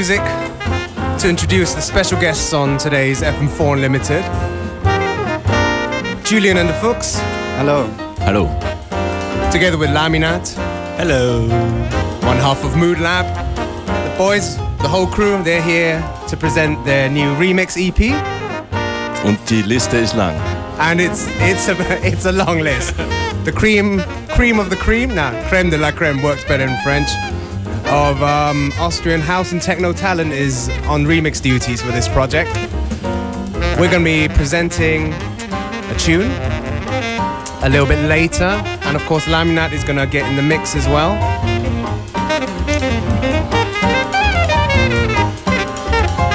music to introduce the special guests on today's FM4 Unlimited. Julian and the Fuchs. Hello. Hello. Together with Laminat. Hello. One half of Mood Lab. The boys, the whole crew, they're here to present their new remix EP. Und die Liste ist lang. And it's it's a it's a long list. The cream cream of the cream, nah, creme de la creme works better in French. Of um, Austrian house and techno talent is on remix duties for this project. We're gonna be presenting a tune a little bit later, and of course Laminat is gonna get in the mix as well.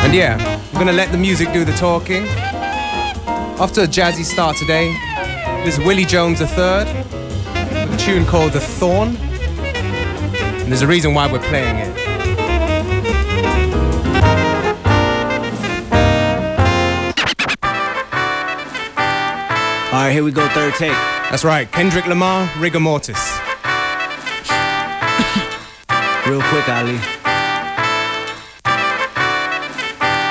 And yeah, we're gonna let the music do the talking. After a jazzy start today, this is Willie Jones III a tune called The Thorn. And there's a reason why we're playing it. All right, here we go, third take. That's right, Kendrick Lamar, Rigamortus. Real quick, Ali.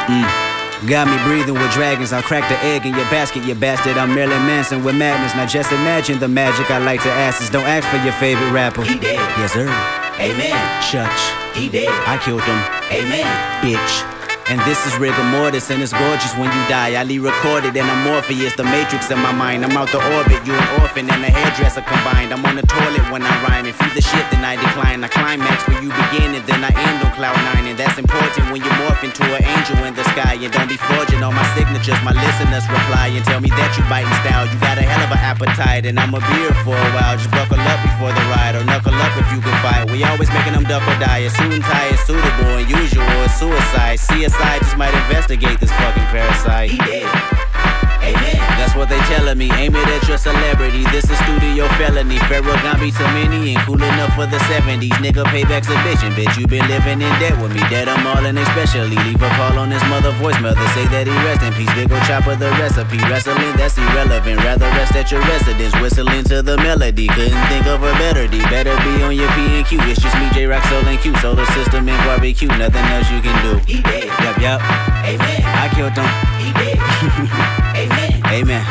Mm. Got me breathing with dragons. I'll crack the egg in your basket, you bastard. I'm Marilyn Manson with madness. Now just imagine the magic I like to ask is don't ask for your favorite rapper. He dead. Yes, sir. Amen. Church. He dead. I killed him. Amen. Bitch. And this is rigor mortis, and it's gorgeous when you die. I recorded, and I'm Morpheus, the matrix in my mind. I'm out the orbit, you an orphan and a hairdresser combined. I'm on the toilet when I rhyme. If you the shit, then I decline. I climax where you begin, and then I end on cloud nine. And that's important when you morph into an angel in the sky. And don't be forging all my signatures. My listeners reply and tell me that you biting style. You got a hell of an appetite, and I'm a beer for a while. Just buckle up before the ride, or knuckle up if you can fight. We always making them duck or die. A suit and tie is suitable, and usual is suicide. CSI just might investigate this fucking parasite. He dead. Amen. That's what they telling me. Aim it at your celebrity. This is studio felony. Me too many and cool enough for the 70s. Nigga, payback's a bitch. And bitch, you been living in debt with me. Dead, I'm all in especially. Leave a call on his mother voicemail to say that he rest in peace. Big ol' chopper, the recipe. Wrestling, that's irrelevant. Rather rest at your residence. Whistling to the melody. Couldn't think of a better D. Better be on your P and Q. It's just me, Jay Rock, Soul, and Q. Solar system and barbecue. Nothing else you can do. He dead. Yup, yup. Amen. I killed him. He dead. Amen. Amen.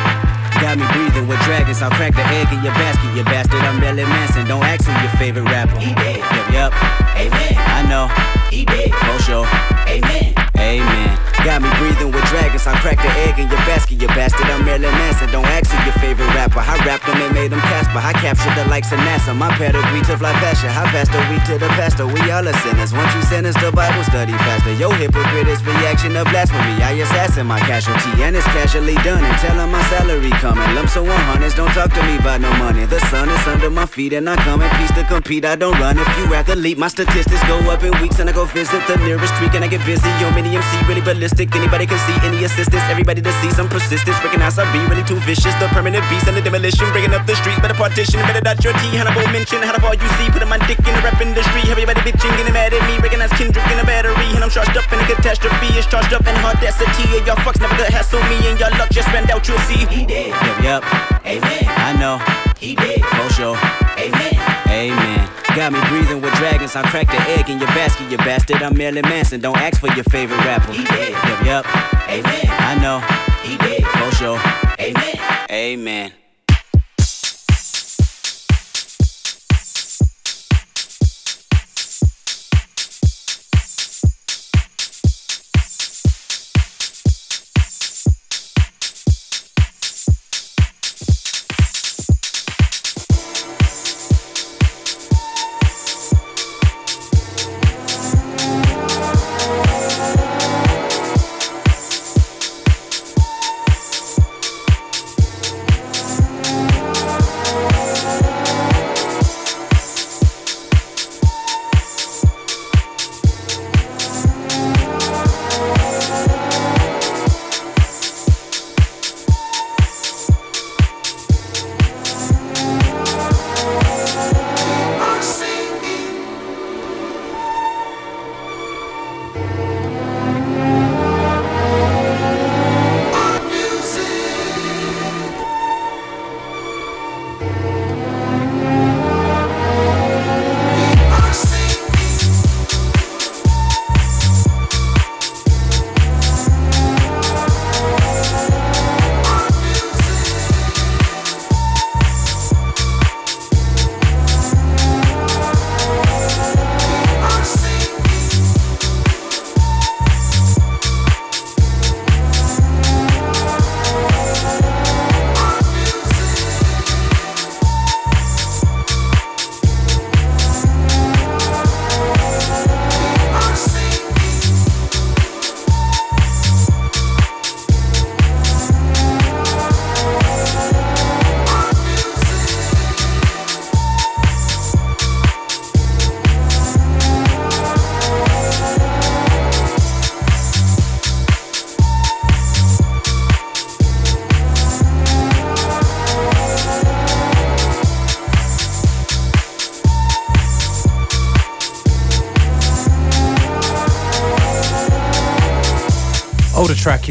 Got me breathing with dragons. I'll crack the egg in your basket, you bastard. I'm Marilyn Manson. Don't ask who your favorite rapper. He dead. Yup, yup. Amen. I know. He dead. For sure. Amen. Amen. Got me breathing with dragons. I'll crack the egg in your basket, you bastard. I'm Marilyn Manson. Don't ask who your favorite rapper. I rapped them and made them Casper. I captured the likes of NASA. My pedigree to fly pasture. I passed the week to the pastor. We all are sinners. Once you sentence the Bible study faster. Yo, hypocrite is reaction of blasphemy. I assassin my casualty, and it's casually done. And tell tell 'em my salary coming. Lump so 100s. Don't talk to me about no money. The sun is under my feet, and I come in peace to compete. I don't run. If you athlete, my statistics go up in weeks, and I go visit the nearest creek, and I get busy. Yo, mini MC, really ballistic. Think anybody can see any assistance. Everybody to see some persistence. Recognize I be really too vicious. The permanent beast and the demolition. Breaking up the streets, better partition. Better dot your T. Hannibal mention. How all you see. Putting my dick in the rap industry. Everybody bitching, getting mad at me. Recognize Kendrick in a battery. And I'm charged up in a catastrophe. It's charged up in audacity. And y'all fucks never gonna hassle me. And y'all luck just ran out, you'll see. He dead. Yup, yup. Amen. I know. He did. For sure. Amen. Amen. Got me breathing with dragons. I'll crack the egg in your basket, you bastard. I'm Marilyn Manson. Don't ask for your favorite rapper. He dead. Yup, yup. Amen. I know. He dead. For sure. Amen. Amen.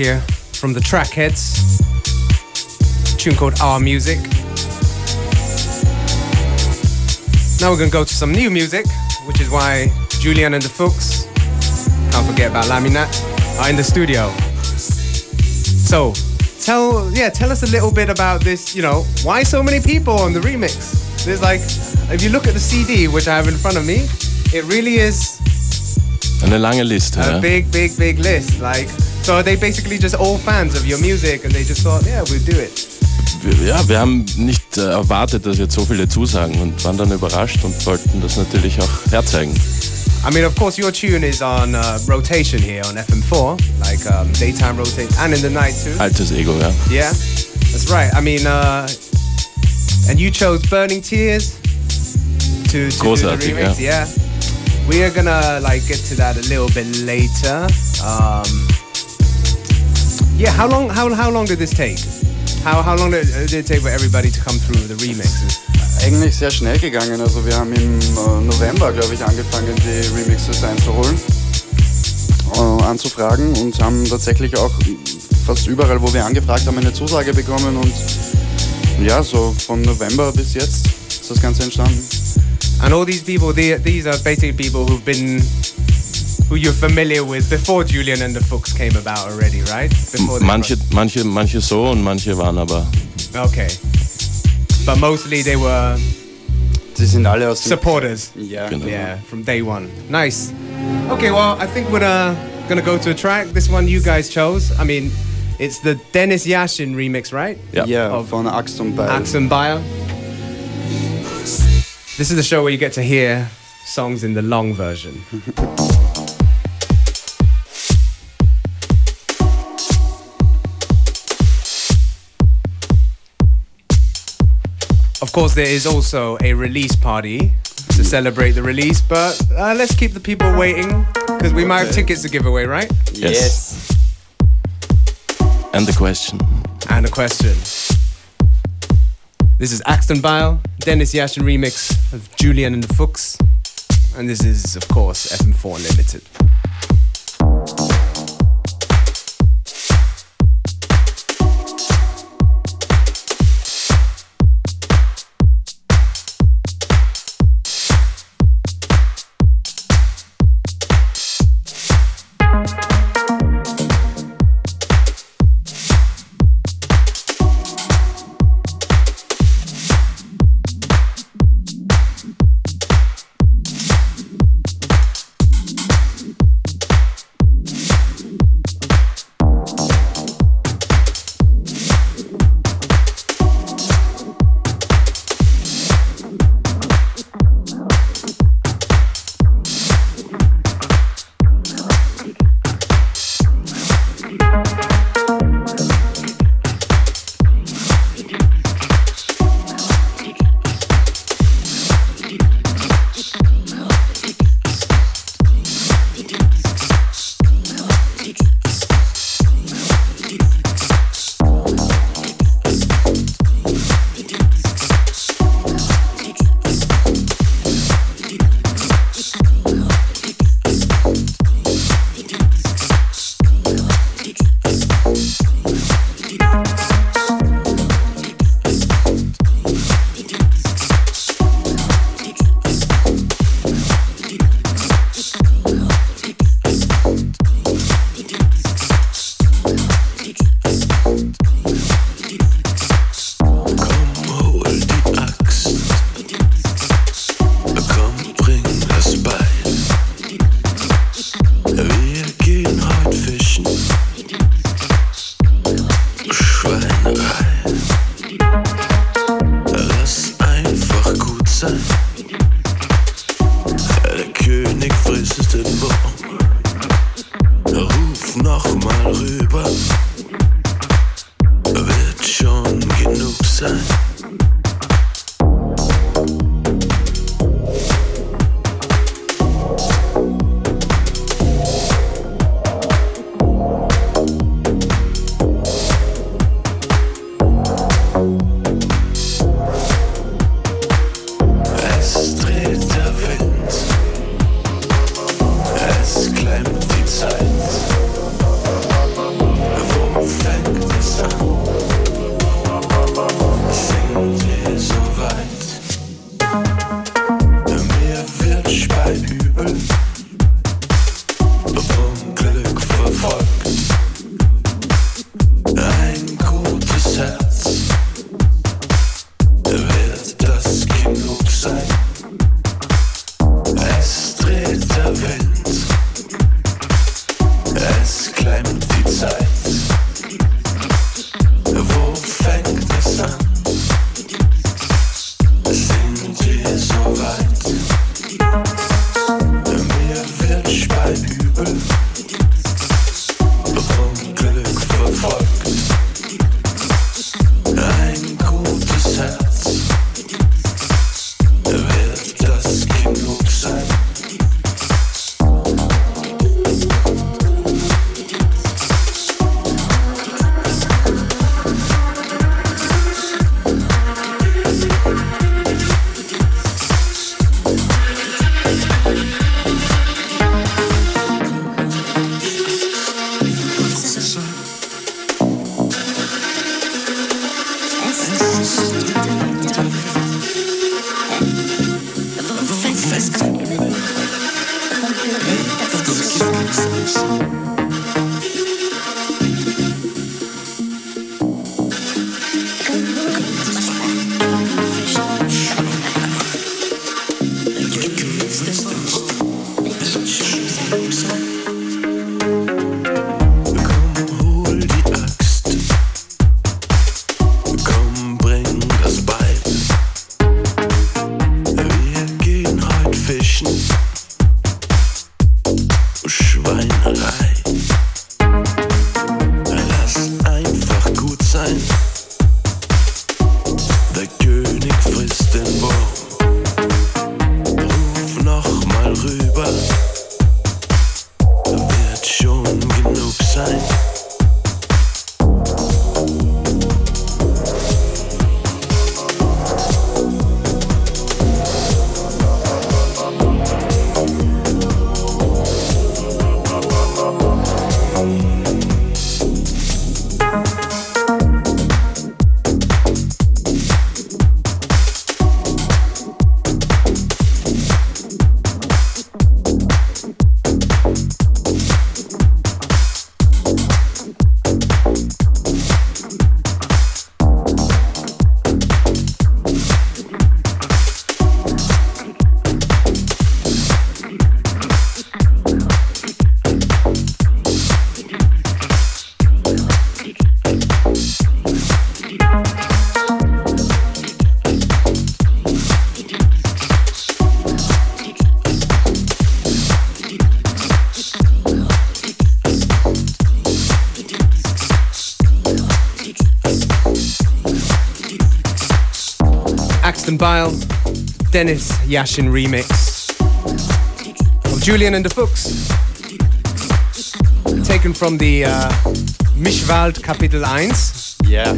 Here from the Trackheads. A tune called Our Music. Now we're gonna go to some new music, which is why Julian and the Fuchs, can't forget about Laminat, are in the studio. So, tell yeah, tell us a little bit about this. You know, why so many people on the remix? There's like, if you look at the CD, which I have in front of me, it really is Eine lange Liste. a big, big, big list. Like, so are they basically just all fans of your music and they just thought, yeah, we'll do it. Ja, wir haben nicht äh, erwartet, dass jetzt so viele zusagen und waren dann überrascht und wollten das natürlich auch herzeigen. I mean, of course, your tune is on uh, rotation here on FM4, like um, daytime rotation, and in the night too. Altes Ego, ja. Yeah, that's right. I mean, uh, and you chose Burning Tears to, to do the Großartig, remix. Yeah. We are gonna like get to that a little bit later. Um, yeah, how long? How how long did this take? How how long did, did it take for everybody to come through the remixes? Eigentlich sehr schnell gegangen. Also wir haben im äh, November, glaube ich, angefangen, die Remixes einzuholen, äh, anzufragen und haben tatsächlich auch fast überall, wo wir angefragt haben, eine Zusage bekommen und ja, so von November bis jetzt ist das Ganze entstanden. And all these people, they, these are basically people who've been, who you're familiar with before Julian and the Fuchs came about already, right? Before they- Manche, manche, manche so und manche waren aber Okay. But mostly they were Sie sind alle aus supporters. Ja, Genau. Yeah, from day one. Nice. Okay, well, I think we're uh, gonna go to a track. This one you guys chose. I mean, it's the Dennis Yashin remix, right? ja. Yeah, Of von Axt und Beil. Axe and Bio. This is the show where you get to hear songs in the long version. course, there is also a release party to celebrate the release, but uh, let's keep the people waiting because we might have tickets to give away, right? Yes. And the question. And a question. This is Axt und Beil, Dennis Yashin remix of Julian and the Fuchs. And this is, of course, FM4 Limited. Dennis Yashin remix of Julian and the Fuchs. Taken from the uh, Mischwald Kapitel 1. Yeah.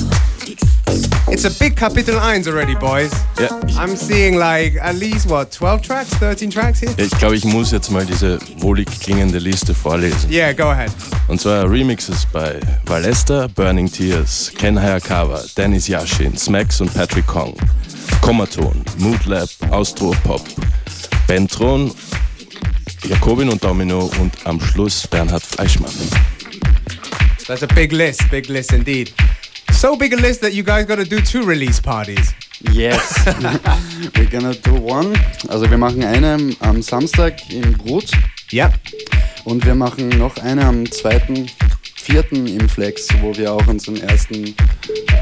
It's a big Kapitel 1 already, boys. Ja, I'm seeing like at least what, 12 tracks, 13 tracks here? ich glaube, ich muss jetzt mal diese wohlig klingende Liste vorlesen. Yeah, go ahead. Und zwar Remixes bei Valesta, Burning Tears, Ken Hayakawa, Dennis Yashin, Smacks und Patrick Kong, Komaton, Mood Lab, Austro Pop, Bentron, Jakobin und Domino und am Schluss Bernhard Fleischmann. That's a big list, big list indeed. So big a list that you guys got to do two release parties. Yes. We're gonna do one. Also wir machen eine am Samstag in Brut Yep. und wir machen noch eine am 2.4. im Flex, wo wir auch unseren ersten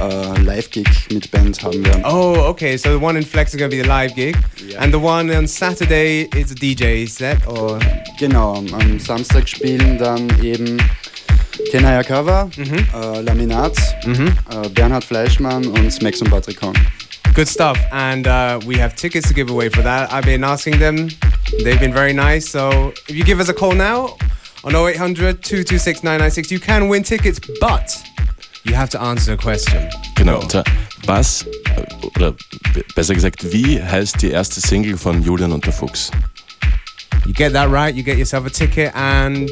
äh, Live-Gig mit Band haben werden. Oh, okay. So the one in Flex is going to be the live gig, and the one on Saturday is a DJ set, or Genau, am Samstag spielen dann eben Ken Hayakawa, äh, Laminat, äh, Bernhard Fleischmann und Smax und Patrick Horn. good stuff. And uh, we have tickets to give away for that. I've been asking them; they've been very nice. So if you give us a call now on 0800 226 996, you can win tickets, but you have to answer a question. Genau. Und zwar, was, äh, oder besser gesagt, wie heißt die erste Single von Julian und der Fuchs? You get that right, you get yourself a ticket and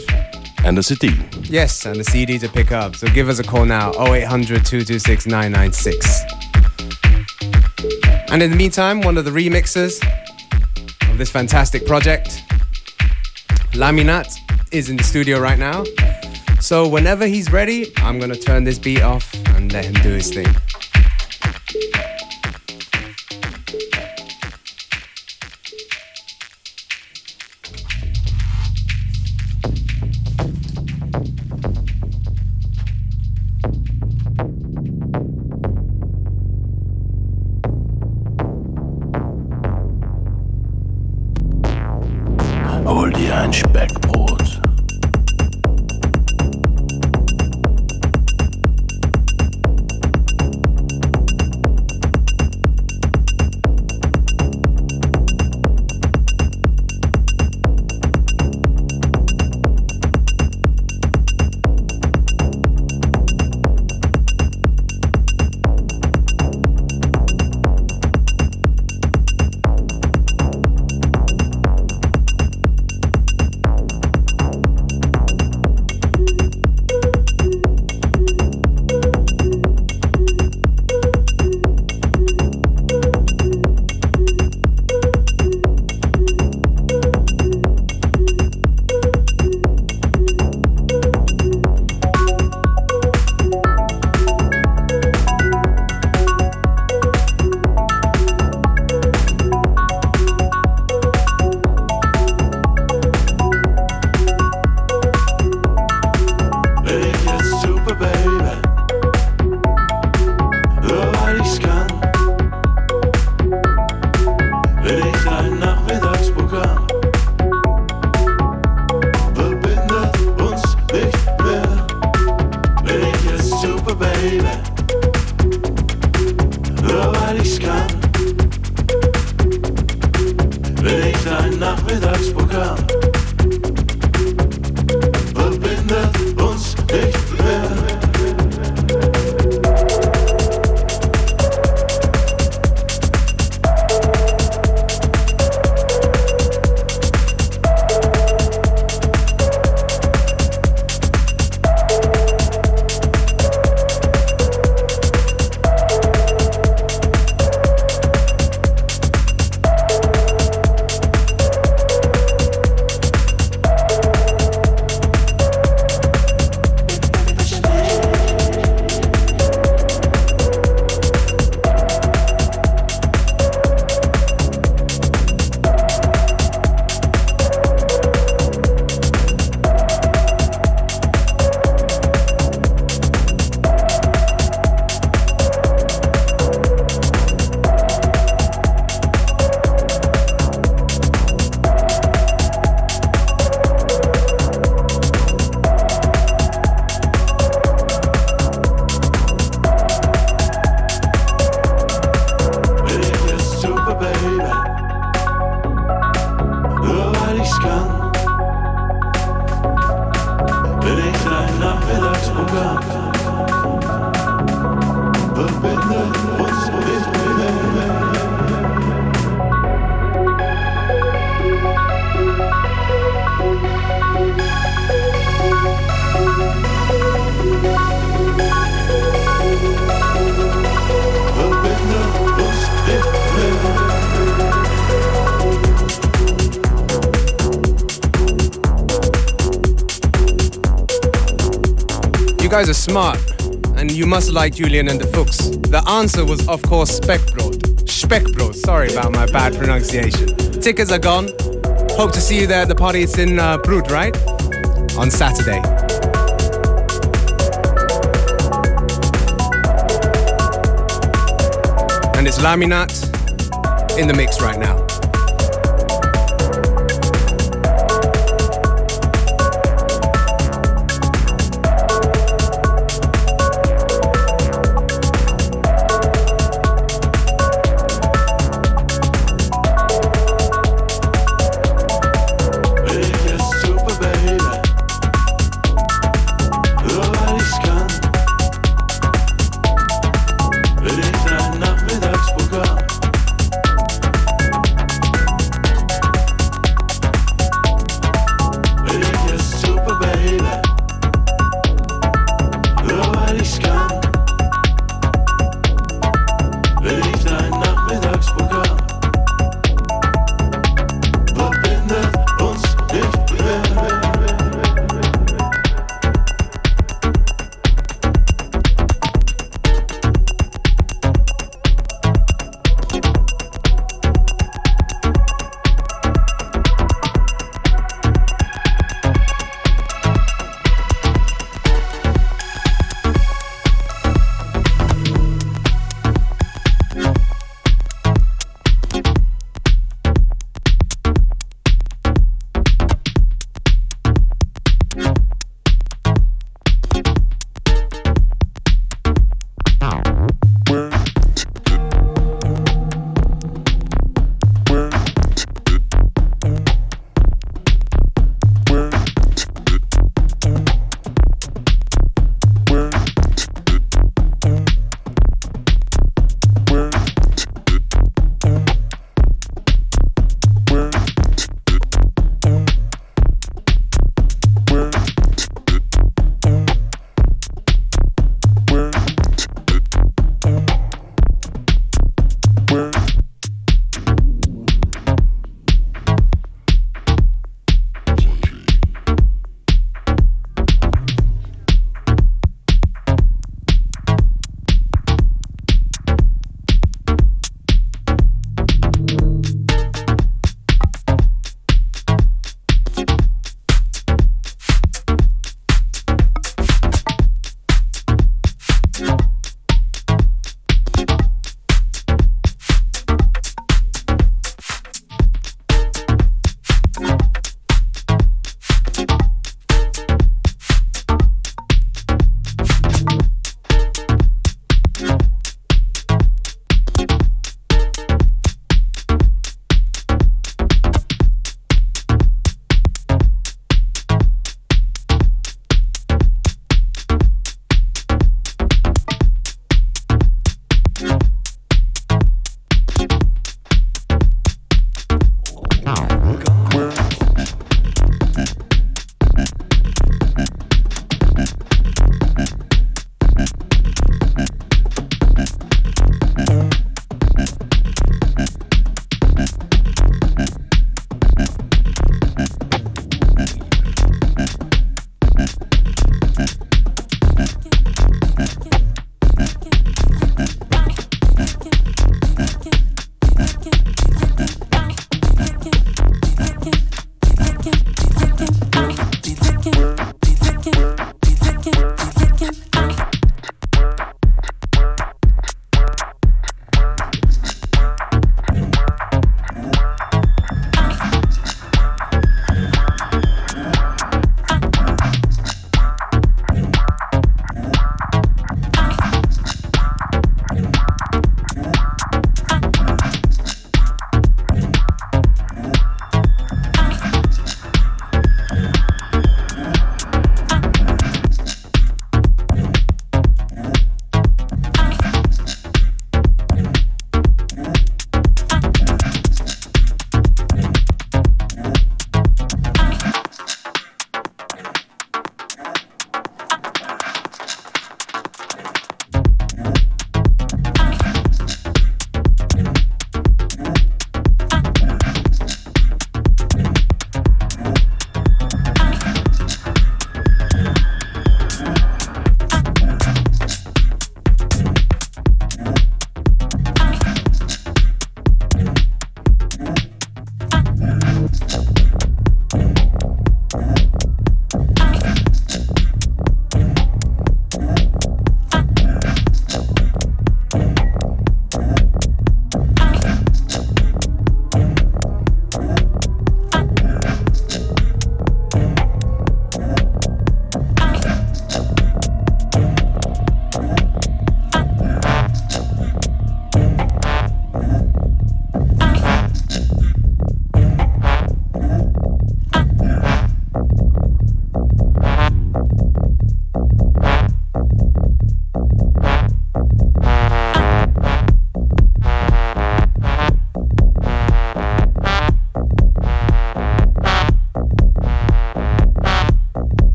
And the CD. yes, and a CD to pick up. So give us a call now 0800 226 996. And in the meantime, one of the remixers of this fantastic project, Laminat, is in the studio right now. So whenever he's ready, I'm gonna turn this beat off and let him do his thing. Smart, and you must like Julian and the Fuchs. The answer was, of course, Speckbrot. Speckbrot. Sorry about my bad pronunciation. Tickets are gone. Hope to see you there at the party. It's in uh, Brut, right? On Saturday. And it's Laminat in the mix right now.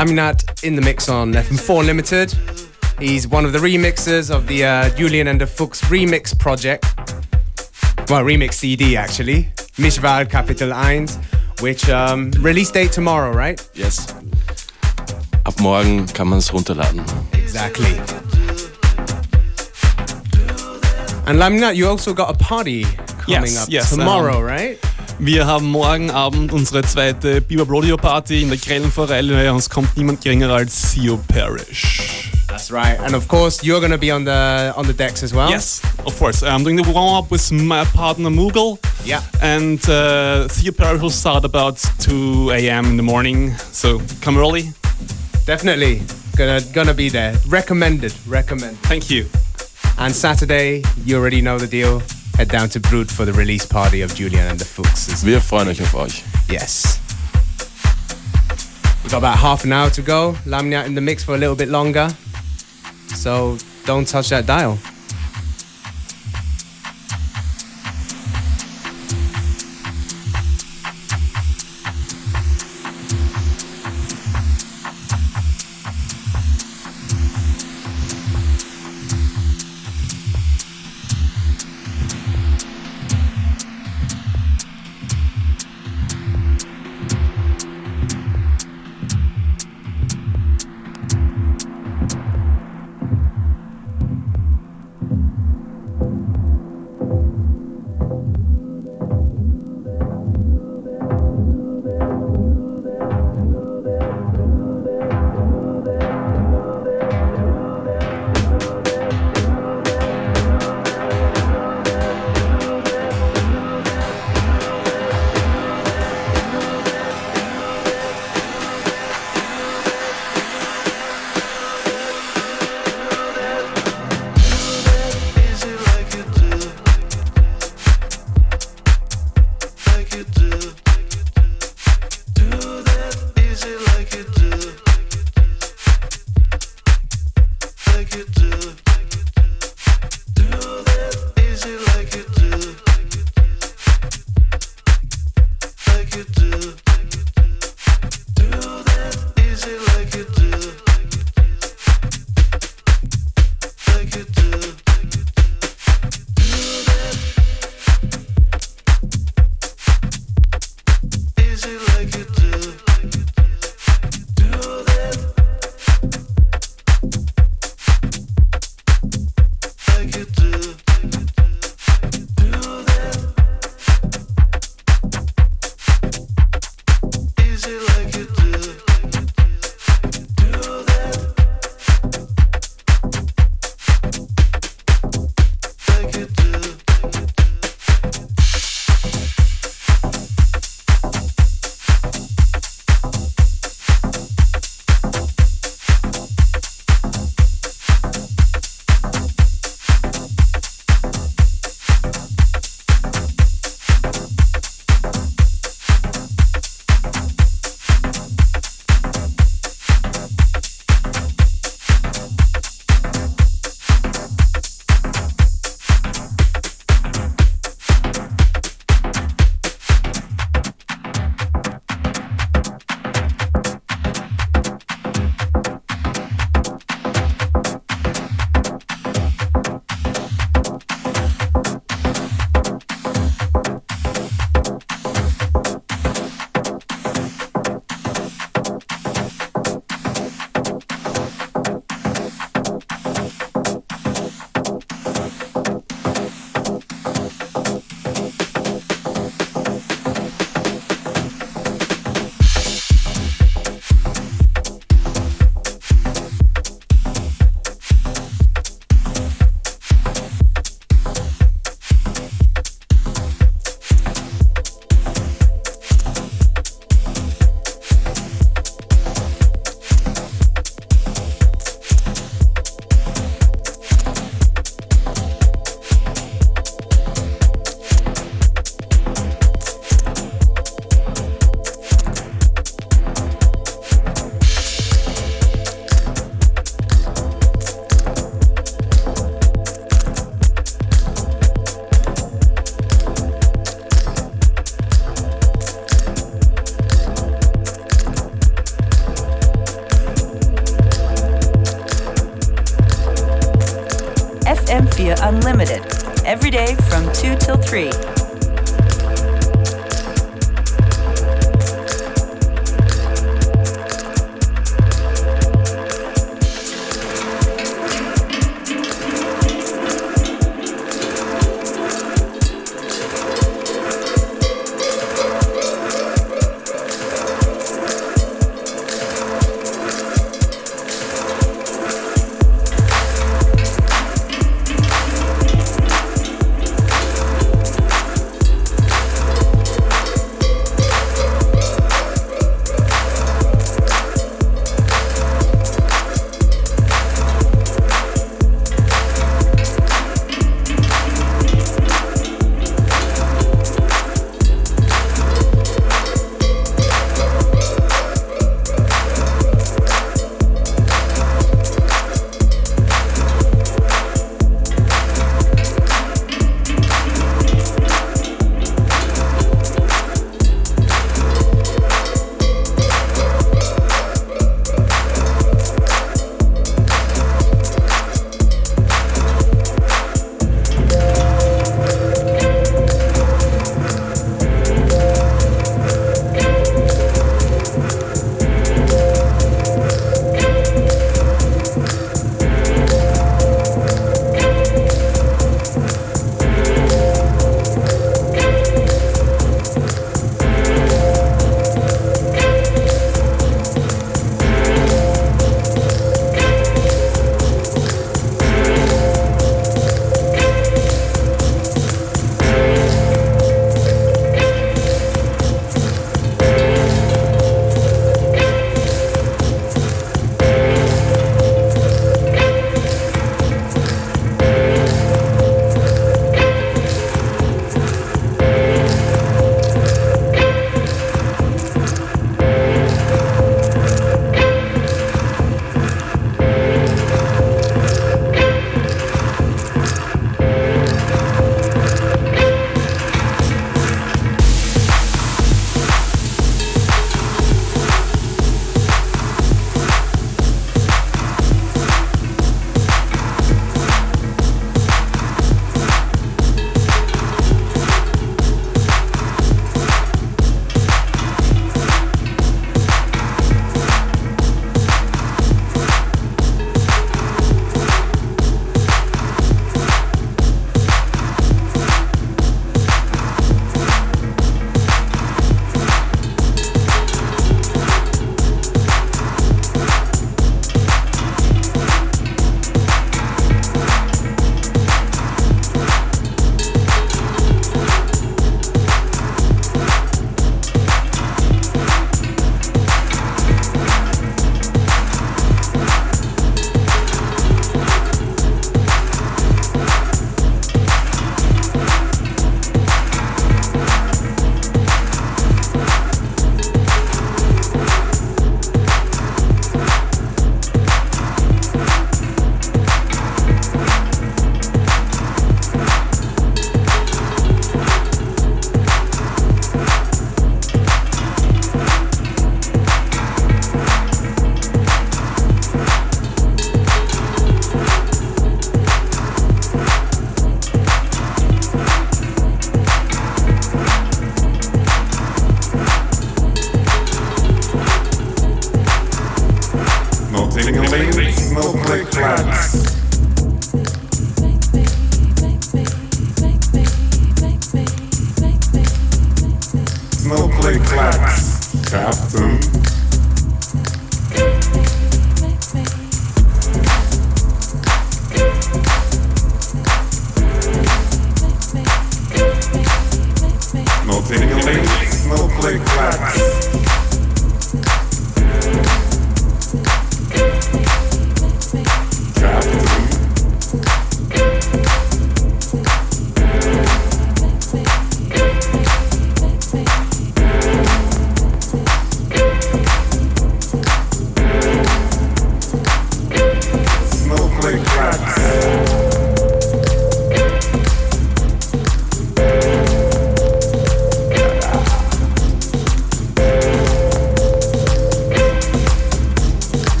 Laminat in the mix on FM4 Limited. He's one of the remixers of the uh, Julian and the Fuchs remix project. Well, remix CD actually. Mischwald Kapitel 1, which um, release date tomorrow, right? Yes. Ab morgen kann man es runterladen. Exactly. And Laminat, you also got a party coming Yes, up yes, tomorrow, right? Wir haben morgen Abend unsere zweite Bebop Rodeo Party in der Grellenforelle und es kommt niemand geringer als Theo Parrish. That's right. And of course, you're going to be on the on the decks as well. Yes, of course. I'm doing the warm up with my partner Moogle. Yeah. And uh, Theo Parrish will start about 2 a.m. in the morning, so come early. Definitely. Gonna gonna be there. Recommended. Recommend. Thank you. And Saturday, you already know the deal. Head down to Brut for the release party of Julian and the Fuchses. Wir freuen euch auf euch. Yes. We've got about half an hour to go. Laminat in the mix for a little bit longer. So don't touch that dial.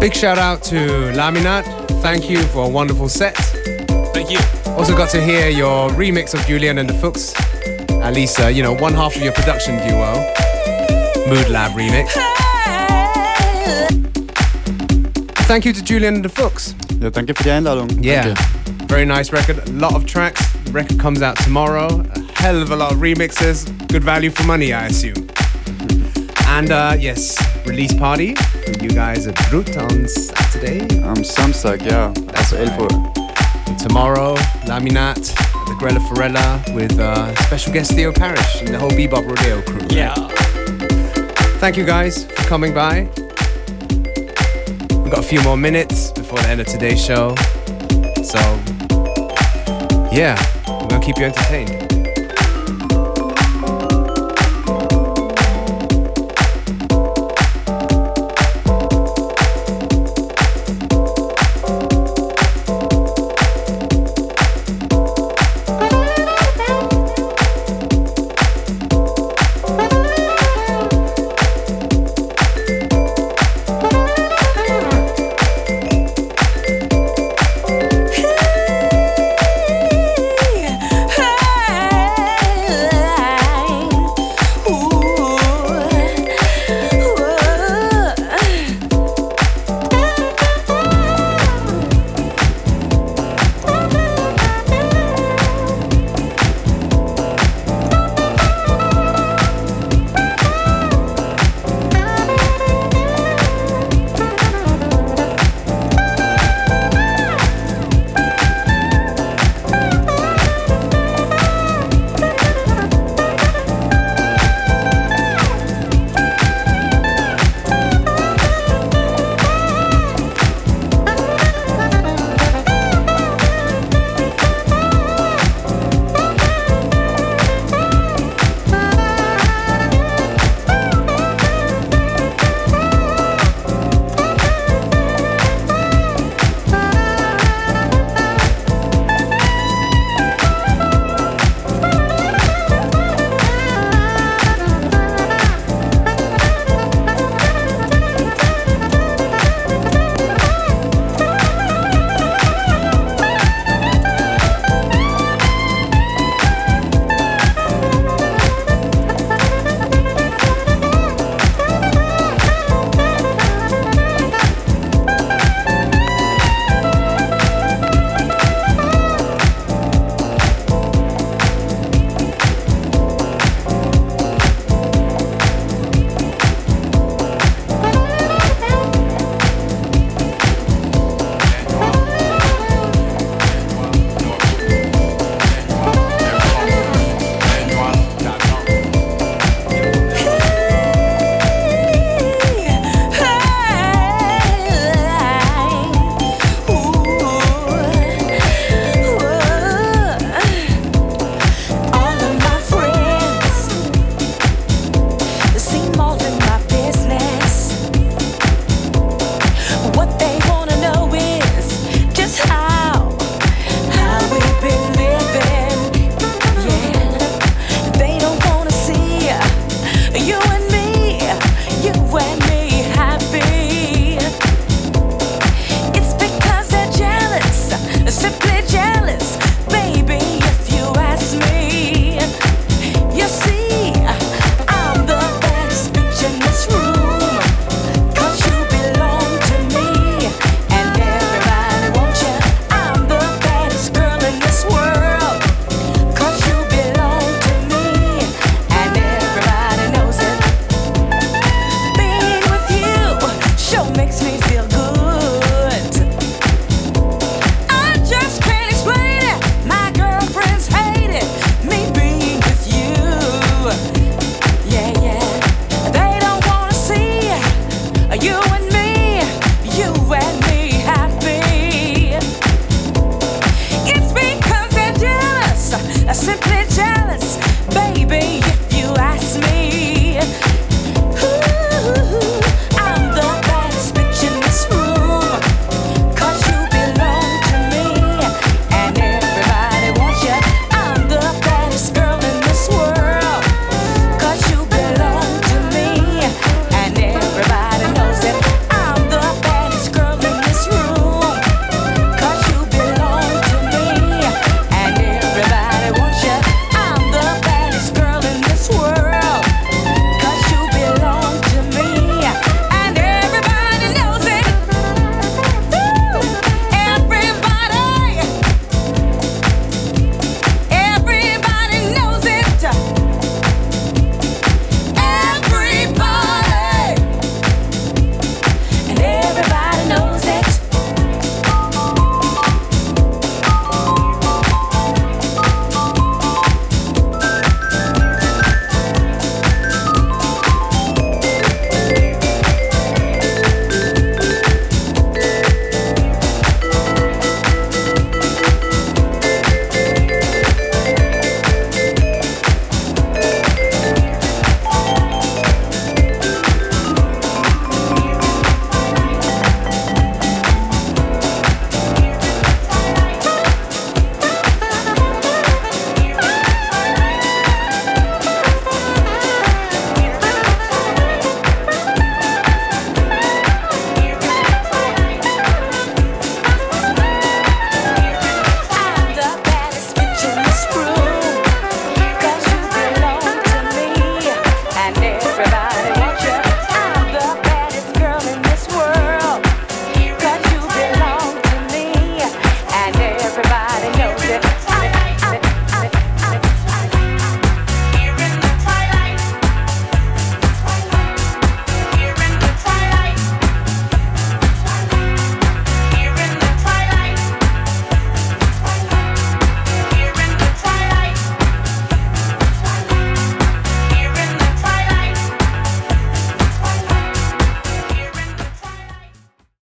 Big shout out to Laminat. Thank you for a wonderful set. Thank you. Also got to hear your remix of Julian and the Fuchs. At least, uh, you know, one half of your production duo. Mood Lab remix. Thank you to Julian and the Fuchs. Ja, danke für die Einladung. Yeah. Danke. Very nice record. A lot of tracks. The record comes out tomorrow. A hell of a lot of remixes. Good value for money, I assume. And uh, yes, release party for you guys at Brut on Saturday. Am Samstag, yeah. That's 11 Uhr. And tomorrow, Laminat at the Grelle Forelle with uh, special guest Theo Parrish and the whole Bebop Rodeo crew. Yeah. Thank you guys for coming by. We've got a few more minutes before the end of today's show. So, yeah, we're gonna keep you entertained.